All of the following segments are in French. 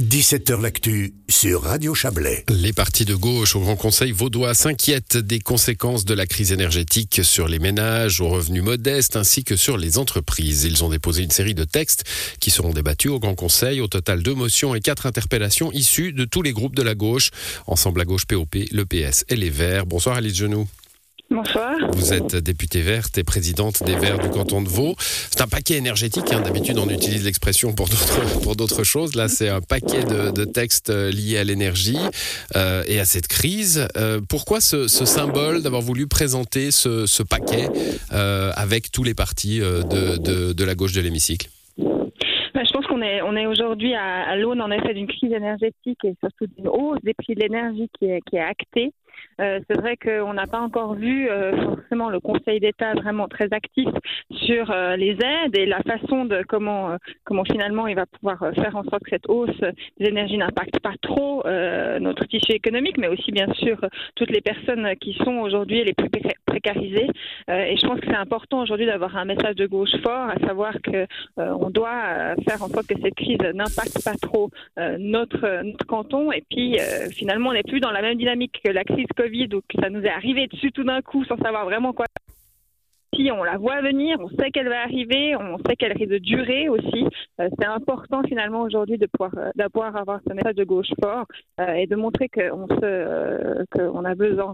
17h L'actu sur Radio Chablais. Les partis de gauche au Grand Conseil vaudois s'inquiètent des conséquences de la crise énergétique sur les ménages aux revenus modestes ainsi que sur les entreprises. Ils ont déposé une série de textes qui seront débattus au Grand Conseil. Au total, deux motions et quatre interpellations issues de tous les groupes de la gauche. Ensemble à gauche POP, le PS et les Verts. Bonsoir Alice Genoux. Bonsoir. Vous êtes députée verte et présidente des Verts du canton de Vaud. C'est un paquet énergétique. Hein. D'habitude, on utilise l'expression pour d'autres pour d'autres choses. Là, c'est un paquet de, textes liés à l'énergie euh, et à cette crise. Euh, pourquoi ce, symbole d'avoir voulu présenter ce, paquet euh, avec tous les partis de, de, la gauche de l'hémicycle? Ben, je pense qu'on est, on est aujourd'hui à, l'aune en effet d'une crise énergétique et surtout d'une hausse des prix de l'énergie qui est, qui est actée. Euh, c'est vrai qu'on n'a pas encore vu euh, forcément le Conseil d'État vraiment très actif sur euh, les aides et la façon de comment comment finalement il va pouvoir faire en sorte que cette hausse des énergies n'impacte pas trop notre tissu économique, mais aussi bien sûr toutes les personnes qui sont aujourd'hui les plus précarisées. et je pense que c'est important aujourd'hui d'avoir un message de gauche fort, à savoir que on doit faire en sorte que cette crise n'impacte pas trop notre canton. Et puis finalement, on n'est plus dans la même dynamique que la crise où ça nous est arrivé dessus tout d'un coup sans savoir vraiment quoi. Si on la voit venir, on sait qu'elle va arriver, on sait qu'elle risque de durer aussi. Euh, c'est important finalement aujourd'hui de pouvoir euh, d'avoir avoir ce message de gauche fort euh, et de montrer qu'on a besoin,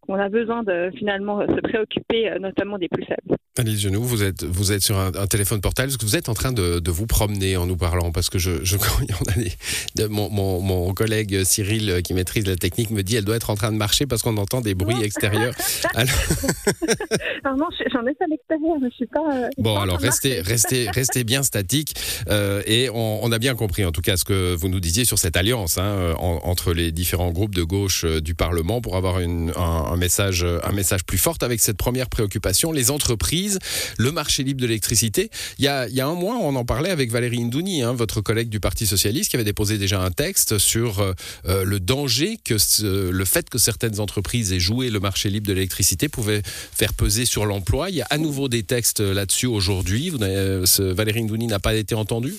qu'on a besoin de finalement se préoccuper notamment des plus faibles. Alice Genoux, vous êtes, vous êtes sur un, téléphone portable. Est-ce que vous êtes en train de, de, vous promener en nous parlant? Parce que je, je de, mon, mon, mon, collègue Cyril, euh, qui maîtrise la technique, me dit elle doit être en train de marcher parce qu'on entend des bruits extérieurs. Alors... non, j'en ai à l'extérieur, je suis pas. Euh, bon, alors restez, restez, restez bien statique. Euh, et on, on, a bien compris, en tout cas, ce que vous nous disiez sur cette alliance hein, entre les différents groupes de gauche du Parlement pour avoir une, un, un, message, un message plus fort avec cette première préoccupation les entreprises le marché libre de l'électricité. Il y, a, un mois, on en parlait avec Valérie Indouni, hein, votre collègue du Parti socialiste, qui avait déposé déjà un texte sur euh, euh, le danger que le fait que certaines entreprises aient joué le marché libre de l'électricité pouvait faire peser sur l'emploi. Il y a à nouveau des textes là-dessus aujourd'hui. Valérie Indouni n'a pas été entendue?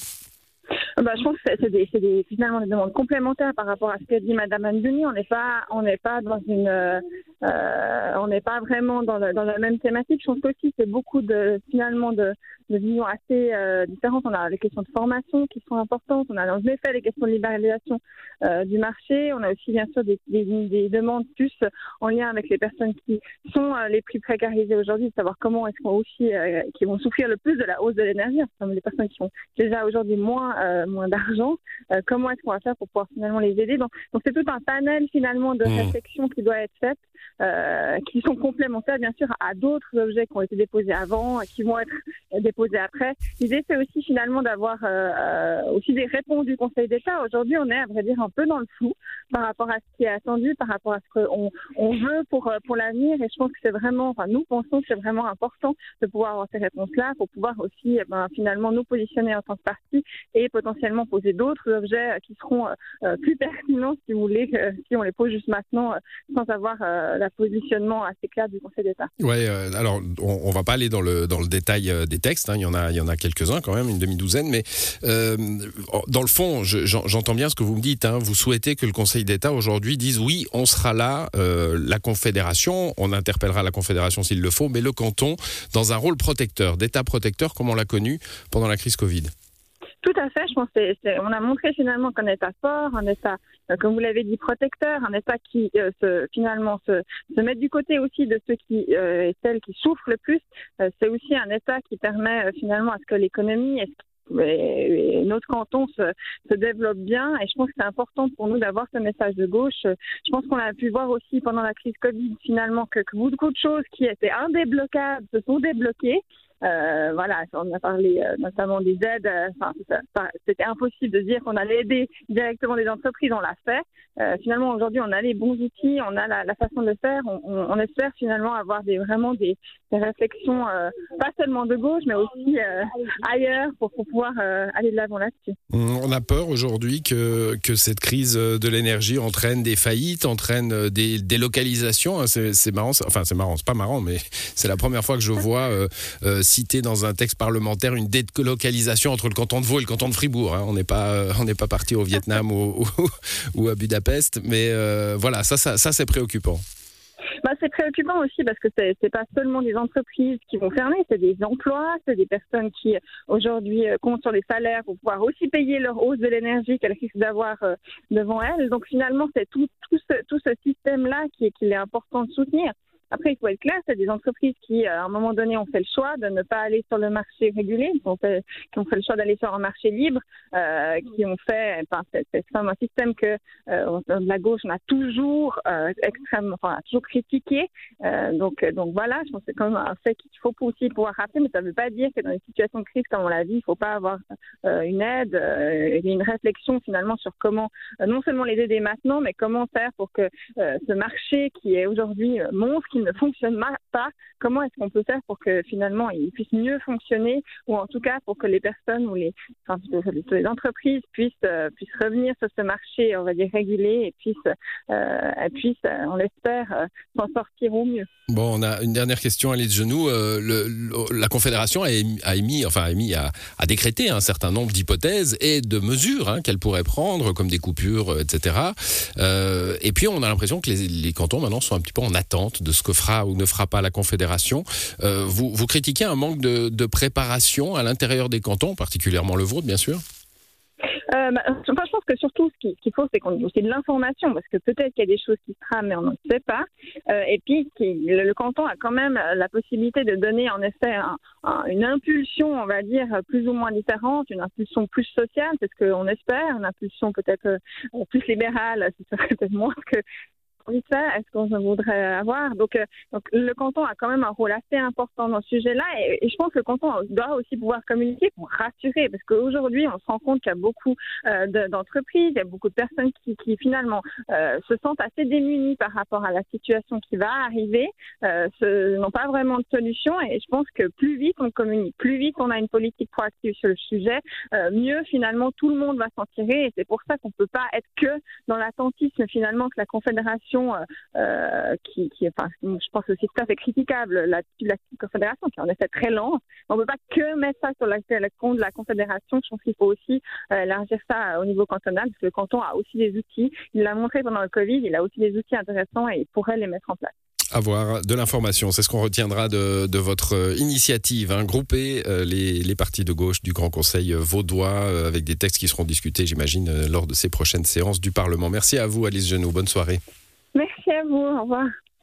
Bah, je pense que c'est finalement des demandes complémentaires par rapport à ce que dit Madame Andouni. On n'est pas, on n'est pas dans une, euh, on n'est pas vraiment dans, dans, la même thématique. Je pense qu'aussi c'est beaucoup de finalement de, de visions assez euh, différentes. On a les questions de formation qui sont importantes. On a en effet les questions de libéralisation euh, du marché. On a aussi bien sûr des, des, des, demandes plus en lien avec les personnes qui sont euh, les plus précarisées aujourd'hui, de savoir comment est-ce qu'on aussi qui vont souffrir le plus de la hausse de l'énergie, comme les personnes qui ont déjà aujourd'hui moins moins d'argent. Euh, comment est-ce qu'on va faire pour pouvoir finalement les aider? Donc, c'est tout un panel finalement de mmh. réflexions qui doit être faite, euh, qui sont complémentaires bien sûr à d'autres objets qui ont été déposés avant, qui vont être déposés après. L'idée c'est aussi finalement d'avoir euh, aussi des réponses du Conseil d'État. Aujourd'hui, on est à vrai dire un peu dans le flou par rapport à ce qui est attendu, par rapport à ce qu'on on veut pour pour l'avenir. Et je pense que c'est vraiment, nous pensons que c'est vraiment important de pouvoir avoir ces réponses-là pour pouvoir aussi eh ben, finalement nous positionner en tant que parti et potentiellement poser d'autres objets euh, qui seront euh, euh, plus pertinents, si vous voulez, si on les pose juste maintenant sans avoir la positionnement assez clair du Conseil d'État. Oui, alors on, ne va pas aller dans le, dans le détail des textes, hein. il y en a, il y en a quelques-uns quand même, une demi-douzaine, mais dans le fond, j'entends bien ce que vous me dites. Hein. vous souhaitez que le Conseil d'État aujourd'hui dise oui, on sera là, la Confédération, on interpellera la Confédération s'il le faut, mais le canton dans un rôle protecteur, d'État protecteur comme on l'a connu pendant la crise Covid. Tout à fait. Je pense qu'on a montré finalement qu'un État fort, un État, euh, comme vous l'avez dit, protecteur, un État qui euh, se, finalement se, se, met du côté aussi de ceux qui euh, et celles qui souffrent le plus. c'est aussi un État qui permet finalement à ce que l'économie et, notre canton se, se, développe bien et je pense que c'est important pour nous d'avoir ce message de gauche. Je pense qu'on a pu voir aussi pendant la crise Covid finalement que, que beaucoup de choses qui étaient indébloquables se sont débloquées euh, voilà, on a parlé euh, notamment des aides. Euh, enfin, c'était impossible de dire qu'on allait aider directement des entreprises. On l'a fait. finalement, aujourd'hui, on a les bons outils, on a la, façon de le faire. On, espère finalement avoir vraiment des, réflexions, pas seulement de gauche, mais aussi ailleurs pour, pouvoir aller de l'avant là-dessus. On a peur aujourd'hui que, que cette crise de l'énergie entraîne des faillites, entraîne des délocalisations. C'est marrant, enfin c'est marrant, c'est pas marrant, mais c'est la première fois que je vois citer dans un texte parlementaire une délocalisation entre le canton de Vaud et le canton de Fribourg. Hein. On n'est pas, n'est pas parti au Vietnam ou, à Budapest, mais voilà, ça, ça, ça c'est préoccupant. Bah, c'est préoccupant aussi parce que c'est n'est pas seulement des entreprises qui vont fermer, c'est des emplois, c'est des personnes qui aujourd'hui euh, comptent sur des salaires pour pouvoir aussi payer leur hausse de l'énergie qu'elles risquent d'avoir euh, devant elles. Donc finalement, c'est tout, tout ce, tout ce système-là qu'il est important de soutenir. Après, il faut être clair, c'est des entreprises qui, à un moment donné, ont fait le choix de ne pas aller sur le marché régulé, qui ont fait, le choix d'aller sur un marché libre, euh, qui ont fait, enfin, c'est un système que euh, la gauche on a toujours euh, extrêmement, enfin, toujours critiqué. Euh, donc, donc voilà, je pense que c'est quand même un fait qu'il faut aussi pouvoir rappeler, mais ça ne veut pas dire que dans des situations de crise comme on l'a vu, il ne faut pas avoir euh, une aide, euh, une réflexion finalement sur comment non seulement les aider maintenant, mais comment faire pour que ce marché qui est aujourd'hui monstre, ne fonctionne pas, comment est-ce qu'on peut faire pour que finalement il puisse mieux fonctionner ou en tout cas pour que les personnes ou les, entreprises puissent, euh, puissent revenir sur ce marché, on va dire régulé et puissent, euh, puissent euh, on l'espère, s'en sortir au mieux. Bon, on a une dernière question, Alice Genoux. le, la Confédération a émis, enfin a émis, a, décrété un certain nombre d'hypothèses et de mesures hein, qu'elle pourrait prendre, comme des coupures, etc. et puis on a l'impression que les, les, cantons maintenant sont un petit peu en attente de ce que fera ou ne fera pas la Confédération. Euh, vous, vous, critiquez un manque de, préparation à l'intérieur des cantons, particulièrement le vôtre, bien sûr euh, bah, je pense que surtout, ce qu'il faut, c'est qu'on aussi de l'information, parce que peut-être qu'il y a des choses qui se trament, mais on ne sait pas. Euh, et puis, le, canton a quand même la possibilité de donner, en effet, une impulsion, on va dire, plus ou moins différente, une impulsion plus sociale, c'est ce qu'on espère, une impulsion peut-être plus libérale, ce serait peut-être moins que est-ce qu'on voudrait avoir? Donc, euh, donc, le canton a quand même un rôle assez important dans ce sujet-là et, je pense que le canton doit aussi pouvoir communiquer pour rassurer parce qu'aujourd'hui, on se rend compte qu'il y a beaucoup euh, d'entreprises, il y a beaucoup de personnes qui, qui finalement euh, se sentent assez démunies par rapport à la situation qui va arriver, n'ont pas vraiment de solution et je pense que plus vite on communique, plus vite on a une politique proactive sur le sujet, mieux finalement tout le monde va s'en tirer et c'est pour ça qu'on ne peut pas être que dans l'attentisme finalement que la Confédération euh, euh, qui, enfin, je pense aussi tout à fait critiquable de la Confédération, qui est en effet très lente. On ne peut pas que mettre ça sur la, compte de la Confédération. Je pense qu'il faut aussi euh, élargir ça au niveau cantonal, parce que le canton a aussi des outils. Il l'a montré pendant le Covid, il a aussi des outils intéressants et il pourrait les mettre en place avoir de l'information. C'est ce qu'on retiendra de, votre initiative. Hein. Grouper les, les, partis de gauche du Grand Conseil vaudois avec des textes qui seront discutés, j'imagine, lors de ces prochaines séances du Parlement. Merci à vous, Alice Genoux. Bonne soirée. Merci à vous. Au revoir.